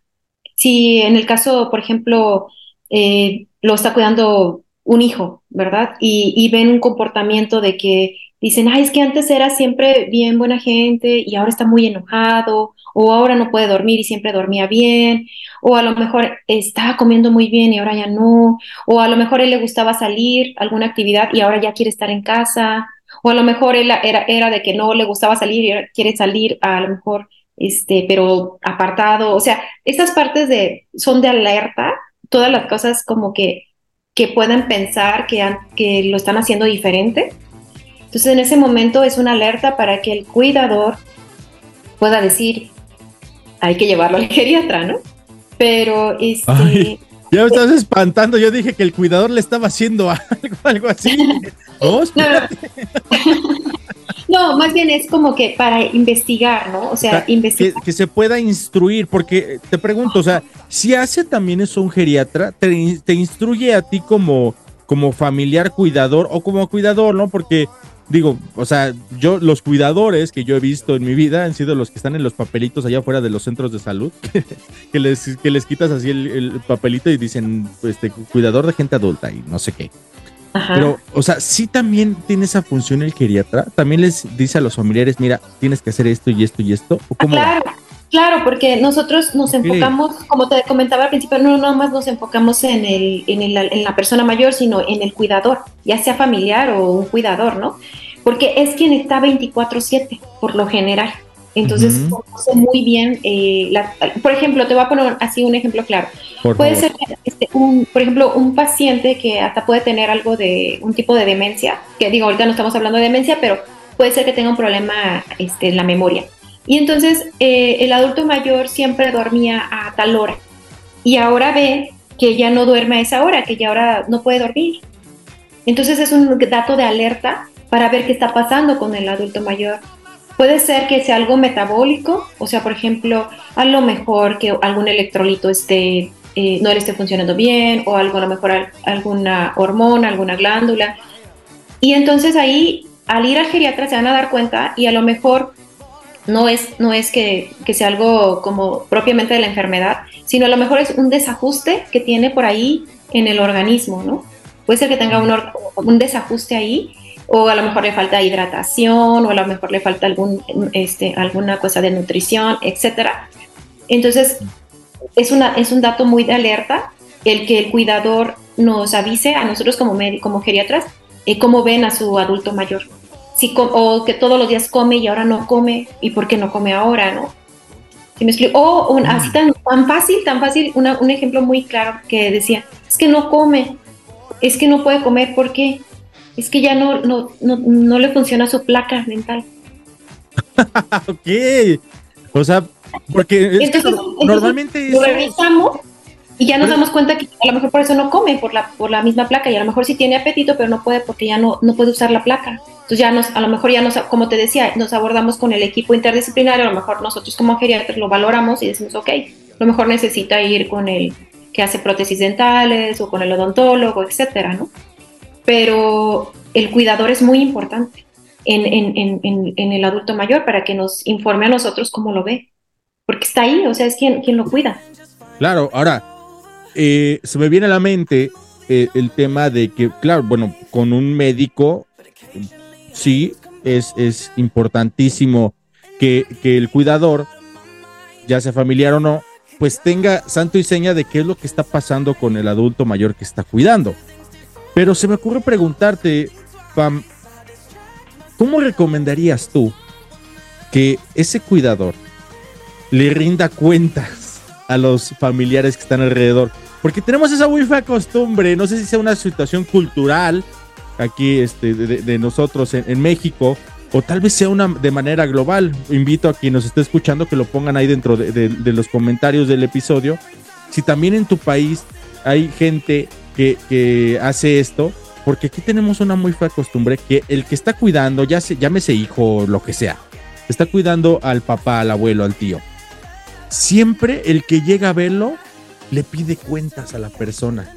Si en el caso, por ejemplo, eh, lo está cuidando un hijo, ¿verdad? Y, ven un comportamiento de que dicen, ay, es que antes era siempre bien buena gente y ahora está muy enojado, o ahora no puede dormir y siempre dormía bien, o a lo mejor estaba comiendo muy bien y ahora ya no, o a lo mejor él le gustaba salir alguna actividad y ahora ya quiere estar en casa, o a lo mejor él era, era de que no le gustaba salir y ahora quiere salir a lo mejor, este, pero apartado, o sea, esas partes de, son de alerta, todas las cosas como que, que pueden pensar que, que lo están haciendo diferente entonces en ese momento es una alerta para que el cuidador pueda decir, hay que llevarlo al <laughs> geriatra, ¿no? Pero este... ya me estás espantando, yo dije que el cuidador le estaba haciendo <laughs> algo, algo así. <laughs> no, más bien es como que para investigar, ¿no? O sea, investigar. Que, se pueda instruir, porque te pregunto, o sea, si hace también eso un geriatra, te, instruye a ti como, como familiar cuidador o como cuidador, ¿no? Porque digo, o sea, yo, los cuidadores que yo he visto en mi vida han sido los que están en los papelitos allá afuera de los centros de salud, <laughs> que, les, que les quitas así el, papelito y dicen, este, cuidador de gente adulta y no sé qué. Pero, o sea, sí también tiene esa función el geriatra. También les dice a los familiares, mira, tienes que hacer esto y esto y esto. ¿o cómo claro, claro, porque nosotros nos enfocamos, como te comentaba al principio, no nada más nos enfocamos en, el, en, el, en la persona mayor, sino en el cuidador, ya sea familiar o un cuidador, ¿no? Porque es quien está 24/7, por lo general. Entonces, conoce muy bien, eh, por ejemplo, te voy a poner así un ejemplo claro. puede ser, este, un, por ejemplo, un paciente que hasta puede tener algo de un tipo de demencia, que digo, ahorita no estamos hablando de demencia, pero puede ser que tenga un problema este, en la memoria. Y entonces eh, el adulto mayor siempre dormía a tal hora y ahora ve que ya no duerme a esa hora, que ya ahora no puede dormir. Entonces es un dato de alerta para ver qué está pasando con el adulto mayor Puede ser que sea algo metabólico, o sea, por ejemplo, a lo mejor que algún electrolito esté, eh, no le esté funcionando bien, o algo, a lo mejor alguna hormona, alguna glándula. Y entonces ahí, al ir al geriatra, se van a dar cuenta y a lo mejor no es, no es que, que, sea algo como propiamente de la enfermedad, sino a lo mejor es un desajuste que tiene por ahí en el organismo, ¿no? Puede ser que tenga un, un desajuste ahí o a lo mejor le falta hidratación, o a lo mejor le falta algún, este, alguna cosa de nutrición, etcétera. Entonces, es, una, es un dato muy de alerta el que el cuidador nos avise a nosotros como, como geriatras eh, cómo ven a su adulto mayor. Si o que todos los días come y ahora no come, y por qué no come ahora, ¿no? ¿Sí me explico? O así mm. tan, tan fácil, tan fácil, un ejemplo muy claro que decía, es que no come, es que no puede comer, ¿por qué? Es que ya no, no, no, le funciona su placa mental. <laughs> ok. O sea, porque normalmente lo revisamos y ya nos damos cuenta que a lo mejor por eso no come, por la, por la misma placa, y a lo mejor sí tiene apetito, pero no puede porque ya no, no puede usar la placa. Entonces ya nos, a lo mejor ya nos, como te decía, nos abordamos con el equipo interdisciplinario, a lo mejor nosotros como geriatras lo valoramos y decimos, ok, a lo mejor necesita ir con el que hace prótesis dentales o con el odontólogo, etcétera, ¿no? Pero el cuidador es muy importante en, el adulto mayor para que nos informe a nosotros cómo lo ve, porque está ahí, o sea, es quien, quien lo cuida. Claro, ahora, eh, se me viene a la mente eh, el tema de que, claro, bueno, con un médico, sí, es, es importantísimo que, que el cuidador, ya sea familiar o no, pues tenga santo y seña de qué es lo que está pasando con el adulto mayor que está cuidando. Pero se me ocurre preguntarte, Pam, ¿cómo recomendarías tú que ese cuidador le rinda cuentas a los familiares que están alrededor? Porque tenemos esa muy fea costumbre, no sé si sea una situación cultural aquí este, de, nosotros en, México, o tal vez sea una de manera global. Invito a quien nos esté escuchando que lo pongan ahí dentro de, de los comentarios del episodio. Si también en tu país hay gente que, hace esto, porque aquí tenemos una muy fea costumbre que el que está cuidando, ya se, llámese hijo, lo que sea, está cuidando al papá, al abuelo, al tío. Siempre el que llega a verlo le pide cuentas a la persona.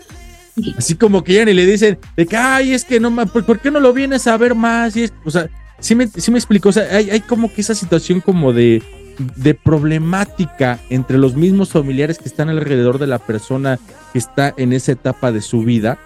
Así como que ya ni le dicen de que, ay, es que no, ¿por, qué no lo vienes a ver más? Y es, o sea, sí me, sí me explico, o sea, hay, hay como que esa situación como de, de problemática entre los mismos familiares que están alrededor de la persona que está en esa etapa de su vida.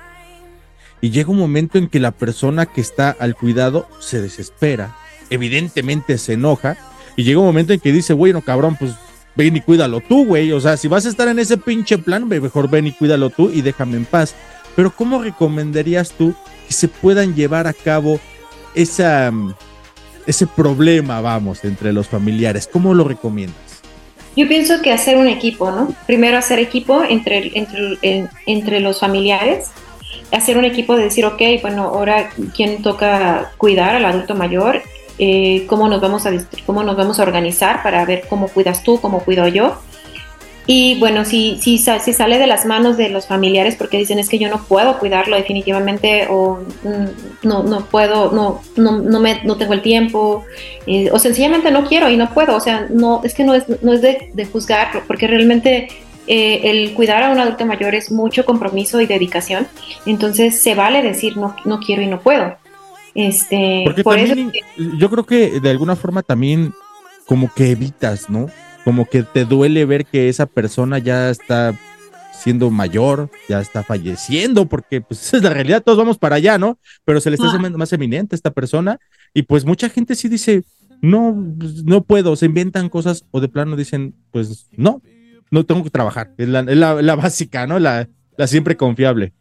Y llega un momento en que la persona que está al cuidado se desespera, evidentemente se enoja, y llega un momento en que dice, bueno, cabrón, pues ven y cuídalo tú, güey. O sea, si vas a estar en ese pinche plan, mejor ven y cuídalo tú y déjame en paz. Pero ¿cómo recomendarías tú que se puedan llevar a cabo esa ese problema, vamos, entre los familiares? ¿Cómo lo recomiendas? Yo pienso que hacer un equipo, ¿no? Primero hacer equipo entre, entre, entre los familiares, hacer un equipo de decir, ok, bueno, ahora quién toca cuidar al adulto mayor, eh, cómo, nos vamos a, cómo nos vamos a organizar para ver cómo cuidas tú, cómo cuido yo, y bueno, si, si, si sale de las manos de los familiares porque dicen es que yo no puedo cuidarlo definitivamente o mm, no, no puedo, no, no, no, me, no tengo el tiempo eh, o sencillamente no quiero y no puedo. O sea, no, es que no es, no es de, de juzgar porque realmente eh, el cuidar a un adulto mayor es mucho compromiso y dedicación. Entonces se vale decir no, no quiero y no puedo. Este, Porque por eso yo creo que de alguna forma también como que evitas, ¿no? Como que te duele ver que esa persona ya está siendo mayor, ya está falleciendo, porque pues esa es la realidad, todos vamos para allá, ¿no? Pero se le está haciendo más eminente a esta persona y pues mucha gente sí dice, no, no puedo, se inventan cosas o de plano dicen, pues no, no tengo que trabajar, es la, es la- la básica, ¿no? La, la siempre confiable.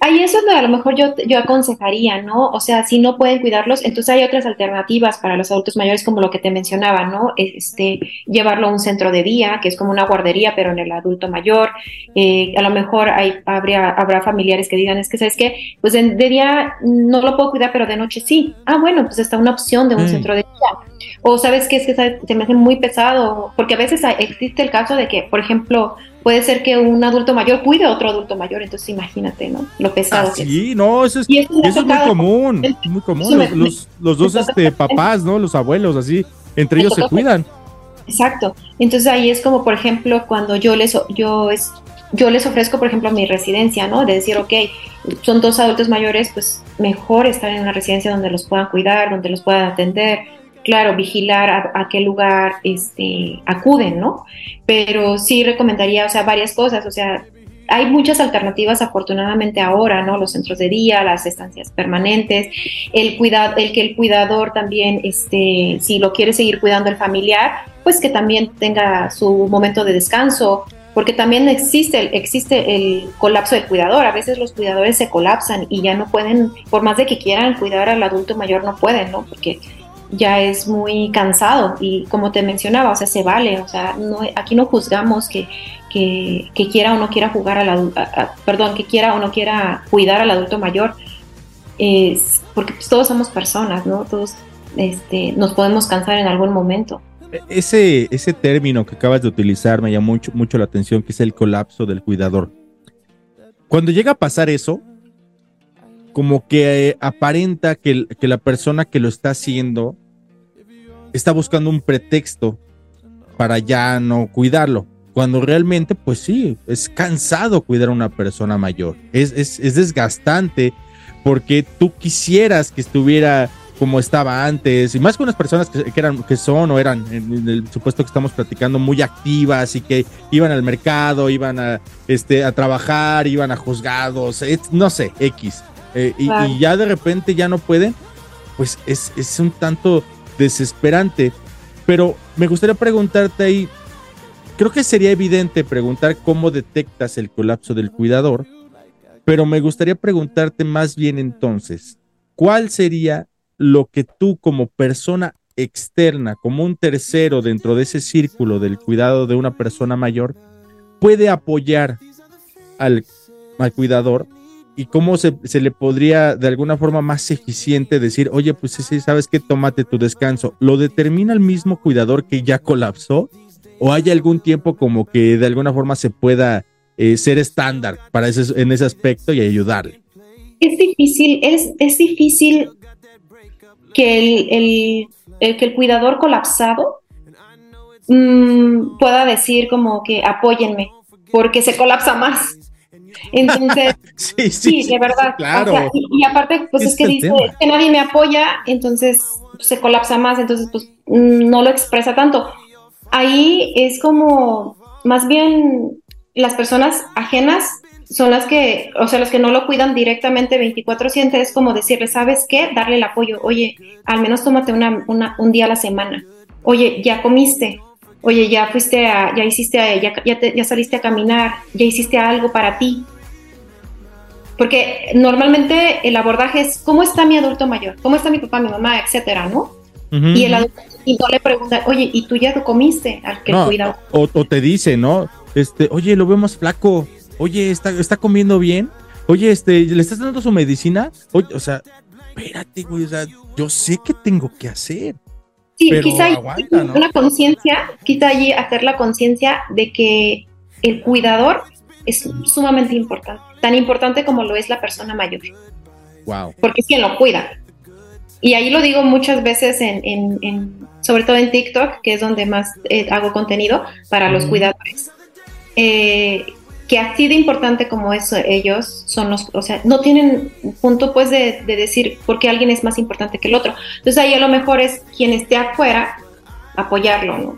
Ahí eso es lo que a lo mejor yo, yo aconsejaría, ¿no? O sea, si no pueden cuidarlos, entonces hay otras alternativas para los adultos mayores, como lo que te mencionaba, ¿no? Este, llevarlo a un centro de día, que es como una guardería, pero en el adulto mayor. Eh, a lo mejor hay, habría, habrá familiares que digan, es que, ¿sabes qué? Pues de, de día no lo puedo cuidar, pero de noche sí. Ah, bueno, pues está una opción de un Mm. centro de día. O sabes que es que se me hace muy pesado, porque a veces hay- existe el caso de que, por ejemplo, puede ser que un adulto mayor cuide a otro adulto mayor, entonces imagínate, ¿no? Lo pesado Ah, que es. sí, no, eso es, Y eso es muy común, muy común. Me- Los, los, los dos este, papás, ¿no? Los abuelos, así, entre ellos se cuidan. Exacto. Entonces ahí es como, por ejemplo, cuando yo les, yo es, yo les ofrezco, por ejemplo, mi residencia, ¿no? De decir, ok, son dos adultos mayores, pues mejor estar en una residencia donde los puedan cuidar, donde los puedan atender. Claro, vigilar a, qué lugar este, acuden, ¿no? Pero sí recomendaría, o sea, varias cosas, o sea, hay muchas alternativas afortunadamente ahora, ¿no? Los centros de día, las estancias permanentes, el cuidado, el que el cuidador también, este, si lo quiere seguir cuidando el familiar, pues que también tenga su momento de descanso, porque también existe, existe el colapso del cuidador. A veces los cuidadores se colapsan y ya no pueden, por más de que quieran cuidar al adulto mayor, no pueden, ¿no? Porque ya es muy cansado y como te mencionaba, o sea, se vale, o sea, no, aquí no juzgamos que, que, que quiera o no quiera jugar al adulto, perdón, que quiera o no quiera cuidar al adulto mayor, es porque pues, todos somos personas, ¿no? Todos este, nos podemos cansar en algún momento. E- Ese, ese término que acabas de utilizar me llamó mucho, mucho la atención, que es el colapso del cuidador. Cuando llega a pasar eso, como que eh, aparenta que, que la persona que lo está haciendo está buscando un pretexto para ya no cuidarlo. Cuando realmente, pues sí, es cansado cuidar a una persona mayor. Es, es, es desgastante porque tú quisieras que estuviera como estaba antes, y más con unas personas que, que eran, que son o eran, en, el supuesto que estamos platicando, muy activas y que iban al mercado, iban a, este, a trabajar, iban a juzgados, et- no sé, X. Eh, y, y ya de repente ya no pueden, pues es, es un tanto desesperante. Pero me gustaría preguntarte ahí, creo que sería evidente preguntar cómo detectas el colapso del cuidador, pero me gustaría preguntarte más bien entonces, ¿cuál sería lo que tú como persona externa, como un tercero dentro de ese círculo del cuidado de una persona mayor, puede apoyar al, al cuidador y cómo se, se le podría de alguna forma más eficiente decir, oye, pues sí, sabes que tómate tu descanso. ¿Lo determina el mismo cuidador que ya colapsó? ¿O hay algún tiempo como que de alguna forma se pueda eh, ser estándar para ese, en ese aspecto y ayudarle? Es difícil, es, es difícil que el, el- el- que el cuidador colapsado mm, pueda decir como que apóyenme, porque se colapsa más. Entonces, <laughs> Sí, sí, de verdad. claro. O sea, y, y aparte, pues es que es el dice tema. "Es que nadie me apoya, entonces se colapsa más, entonces pues no lo expresa tanto. Ahí es como, más bien, las personas ajenas son las que, o sea, los que no lo cuidan directamente 24/7, es como decirle, ¿sabes qué? Darle el apoyo. Oye, al menos tómate una, una- un día a la semana. Oye, ya comiste. Oye, ya fuiste a, ya hiciste, a- ya, ya, te- ya saliste a caminar, ya hiciste algo para ti. Porque normalmente el abordaje es, ¿cómo está mi adulto mayor? ¿Cómo está mi papá, mi mamá, etcétera, ¿no? Y el adulto y no le pregunta, oye, ¿y tú ya comiste? Al que No, cuida. o, o te dice, ¿no? Este, oye, lo vemos flaco. Oye, está, está comiendo bien. Oye, este, ¿le estás dando su medicina? Oye, o sea, espérate, güey. O sea, yo sé qué tengo que hacer. Sí, pero quizá hay aguanta, ¿no? una conciencia, quizá allí hacer la conciencia de que el cuidador es sumamente importante, tan importante como lo es la persona mayor, Wow. porque es quien lo cuida. Y ahí lo digo muchas veces, en, en- en- sobre todo en TikTok, que es donde más eh, hago contenido para los Ujú. cuidadores. Eh, que así de importante como eso ellos son los, o sea, no tienen punto pues de, de decir por qué alguien es más importante que el otro. Entonces ahí a lo mejor es quien esté afuera apoyarlo, ¿no?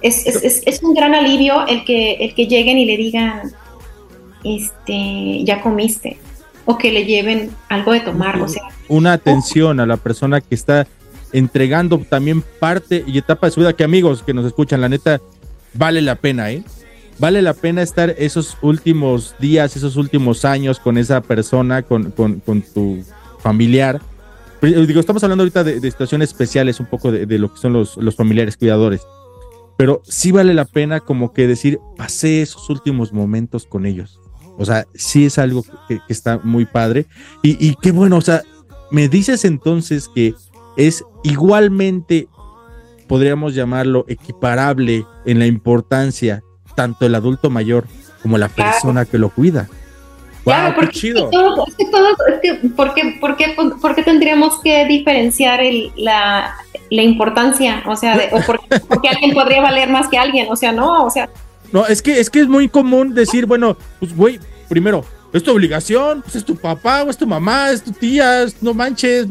Es, es, es, es un gran alivio el que, el que lleguen y le digan, este, ya comiste, o que le lleven algo de tomar, o sea. Una atención a la persona que está entregando también parte y etapa de su vida, que amigos que nos escuchan, la neta, vale la pena, ¿eh? Vale la pena estar esos últimos días, esos últimos años con esa persona, con, con, con tu familiar. Digo, estamos hablando ahorita de, de situaciones especiales, un poco de, de, lo que son los, los familiares cuidadores. Pero sí vale la pena como que decir, pasé esos últimos momentos con ellos. O sea, sí es algo que, que está muy padre. Y, y qué bueno, o sea, me dices entonces que es igualmente, podríamos llamarlo, equiparable en la importancia tanto el adulto mayor como la persona que lo cuida. Claro, wow, porque, chido. Todo, es que todo, es que, ¿por, qué, por, qué, ¿por, qué, tendríamos que diferenciar el, la, la, importancia? O sea, de, o porque, porque alguien podría valer más que alguien, o sea, no, o sea. No, es que es, que es muy común decir, bueno, pues güey, primero, es tu obligación, pues es tu papá, o es tu mamá, es tu tía, no manches,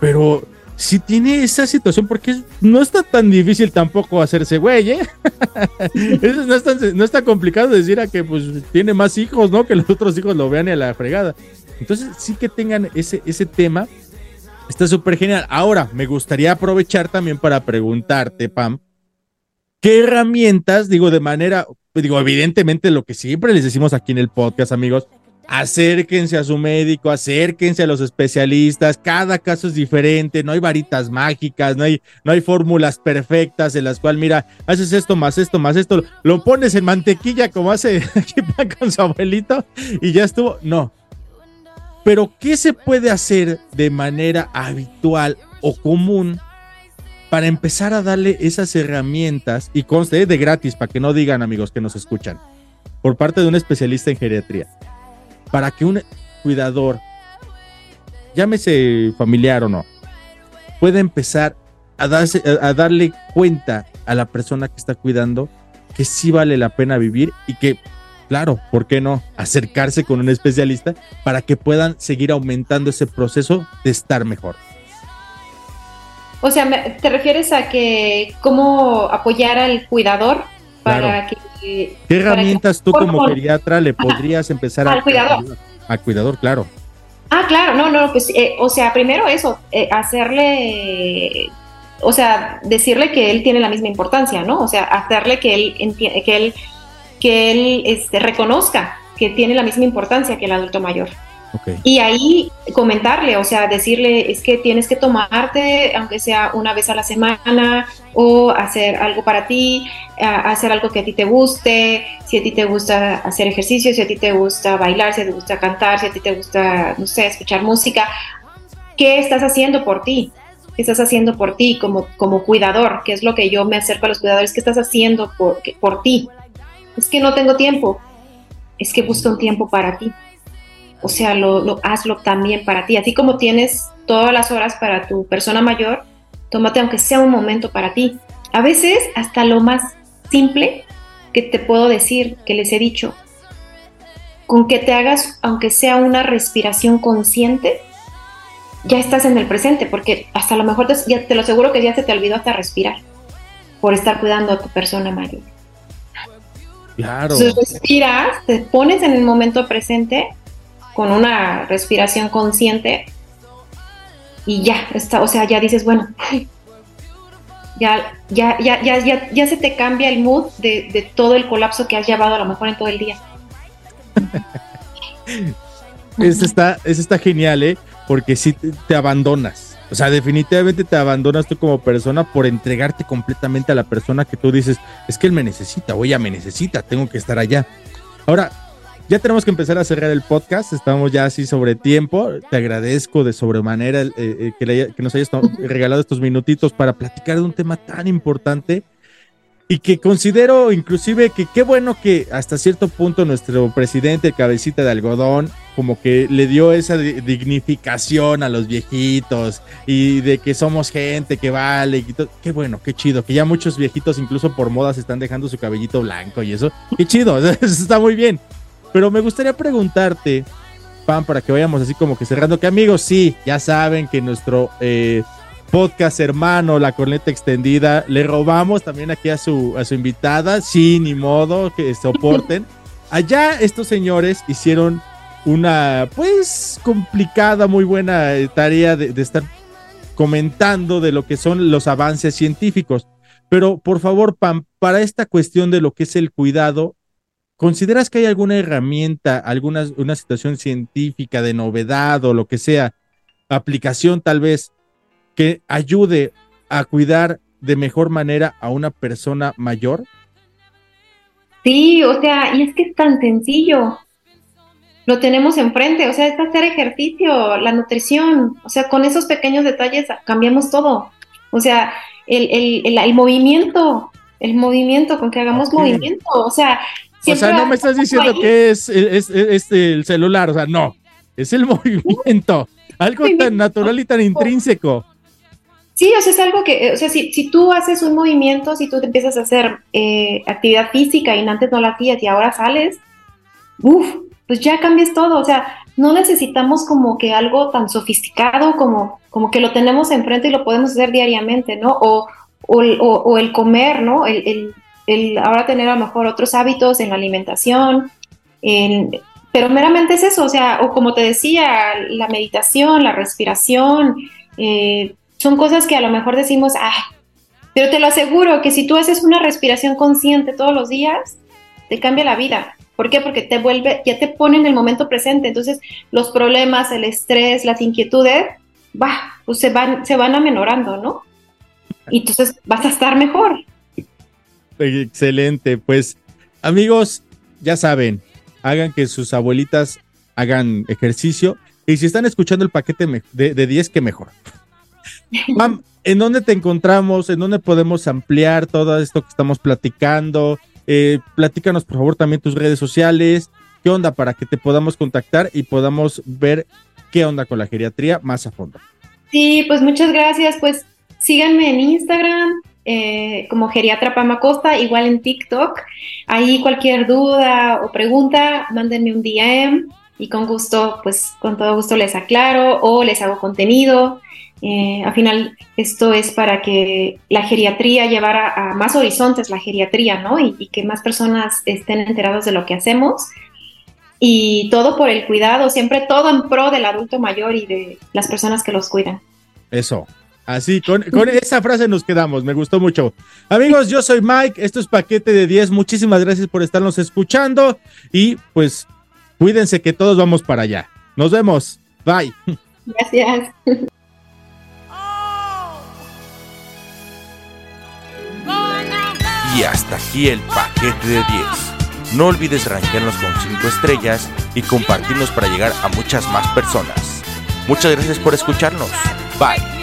pero si tiene esa situación, porque no está tan difícil tampoco hacerse güey, ¿eh? <laughs> no, es tan, no está complicado decir a que pues tiene más hijos, ¿no? Que los otros hijos lo vean y a la fregada. Entonces, sí que tengan ese, ese tema. Está súper genial. Ahora, me gustaría aprovechar también para preguntarte, Pam, ¿qué herramientas, digo, de manera, digo, evidentemente lo que siempre les decimos aquí en el podcast, amigos, acérquense a su médico, acérquense a los especialistas, cada caso es diferente, no hay varitas mágicas, no hay, no hay fórmulas perfectas en las cuales, mira, haces esto más esto más esto, lo pones en mantequilla como hace <laughs> aquí con su abuelito y ya estuvo, no. Pero, ¿qué se puede hacer de manera habitual o común para empezar a darle esas herramientas y conste de gratis para que no digan amigos que nos escuchan por parte de un especialista en geriatría? para que un cuidador, llámese familiar o no, pueda empezar a, darse, a, darle cuenta a la persona que está cuidando que sí vale la pena vivir y que, claro, ¿por qué no? Acercarse con un especialista para que puedan seguir aumentando ese proceso de estar mejor. O sea, ¿te refieres a que cómo apoyar al cuidador para claro. que ¿Qué herramientas tú como por, geriatra le podrías empezar al a... cuidador? Al cuidador, claro. Ah, claro, no, no, pues, eh, o sea, primero eso, eh, hacerle, o sea, decirle que él tiene la misma importancia, ¿no? O sea, hacerle que él, que él, que él este, reconozca que tiene la misma importancia que el adulto mayor. Y ahí comentarle, o sea, decirle, es que tienes que tomarte, aunque sea una vez a la semana, o hacer algo para ti, hacer algo que a ti te guste, si a ti te gusta hacer ejercicio, si a ti te gusta bailar, si a ti te gusta cantar, si a ti te gusta, no sé, escuchar música, ¿qué estás haciendo por ti? ¿Qué estás haciendo por ti como, como cuidador? ¿Qué es lo que yo me acerco a los cuidadores? ¿Qué estás haciendo por, por ti? Es que no tengo tiempo. Es que busca un tiempo para ti o sea, lo, lo, hazlo también para ti. Así como tienes todas las horas para tu persona mayor, tómate aunque sea un momento para ti. A veces hasta lo más simple que te puedo decir, que les he dicho, con que te hagas aunque sea una respiración consciente, ya estás en el presente, porque hasta lo mejor te, ya te lo aseguro que ya se te olvidó hasta respirar por estar cuidando a tu persona mayor. Claro. Entonces respiras, te pones en el momento presente con una respiración consciente y ya está, o sea, ya dices, bueno, ya, ya, ya, ya, ya, ya se te cambia el mood de, de, todo el colapso que has llevado a lo mejor en todo el día. <laughs> eso está, eso está genial, ¿eh? Porque si sí te, abandonas. O sea, definitivamente te abandonas tú como persona por entregarte completamente a la persona que tú dices, es que él me necesita o ella me necesita, tengo que estar allá. Ahora, ya tenemos que empezar a cerrar el podcast, estamos ya así sobre tiempo. Te agradezco de sobremanera eh, eh, que, le, que, nos hayas regalado estos minutitos para platicar de un tema tan importante y que considero inclusive que qué bueno que hasta cierto punto nuestro presidente, cabecita de algodón, como que le dio esa dignificación a los viejitos y de que somos gente que vale. Y todo. Qué bueno, qué chido, que ya muchos viejitos incluso por modas están dejando su cabellito blanco y eso. Qué chido, <laughs> está muy bien. Pero me gustaría preguntarte, Pam, para que vayamos así como que cerrando, que amigos, sí, ya saben que nuestro eh, podcast hermano, La Corneta Extendida, le robamos también aquí a su, a su invitada, sí, ni modo, que soporten. <laughs> Allá estos señores hicieron una, pues, complicada, muy buena eh, tarea de, de estar comentando de lo que son los avances científicos. Pero por favor, Pam, para esta cuestión de lo que es el cuidado, ¿consideras que hay alguna herramienta, alguna una situación científica de novedad o lo que sea, aplicación tal vez, que ayude a cuidar de mejor manera a una persona mayor? Sí, o sea, y es que es tan sencillo. Lo tenemos enfrente, o sea, es hacer ejercicio, la nutrición, o sea, con esos pequeños detalles cambiamos todo. O sea, el, el, el, movimiento, el movimiento, con que hagamos movimiento, o sea... O sea, no me estás diciendo que es, es, es, el celular, o sea, no, es el <laughs> movimiento, algo tan natural y tan intrínseco. Sí, o sea, es algo que, o sea, si, si tú haces un movimiento, si tú te empiezas a hacer eh, actividad física y antes no la hacías y ahora sales, uff, pues ya cambias todo, o sea, no necesitamos como que algo tan sofisticado como, como que lo tenemos enfrente y lo podemos hacer diariamente, ¿no? O, o, o, el comer, ¿no? El, el, el, ahora tener a lo mejor otros hábitos en la alimentación, en, pero meramente es eso, o sea, o como te decía, la meditación, la respiración, eh, son cosas que a lo mejor decimos, ah, pero te lo aseguro que si tú haces una respiración consciente todos los días, te cambia la vida. ¿Por qué? Porque te vuelve, ya te pone en el momento presente. Entonces, los problemas, el estrés, las inquietudes, va, pues se van, se van amenorando, ¿no? Y entonces vas a estar mejor. Excelente. Pues, amigos, ya saben, hagan que sus abuelitas hagan ejercicio. Y si están escuchando el paquete de, de 10, que mejor. <laughs> Mam, ¿en dónde te encontramos? ¿En dónde podemos ampliar todo esto que estamos platicando? Eh, platícanos, por favor, también tus redes sociales. ¿Qué onda para que te podamos contactar y podamos ver qué onda con la geriatría más a fondo? Sí, pues muchas gracias. Pues síganme en Instagram eh, como Geriatra Pamacosta, igual en TikTok. Ahí cualquier duda o pregunta, mándenme un DM y con gusto, pues con todo gusto les aclaro o les hago contenido. Eh, al final, esto es para que la geriatría llevara a más horizontes la geriatría, ¿no? Y, que más personas estén enterados de lo que hacemos. Y todo por el cuidado, siempre todo en pro del adulto mayor y de las personas que los cuidan. Eso. Así, con, con esa frase nos quedamos, me gustó mucho. Amigos, yo soy Mike, esto es Paquete de 10, muchísimas gracias por estarnos escuchando y pues cuídense que todos vamos para allá. Nos vemos, bye. Gracias. Y hasta aquí el paquete de 10. No olvides rankearnos con 5 estrellas y compartirnos para llegar a muchas más personas. Muchas gracias por escucharnos. Bye.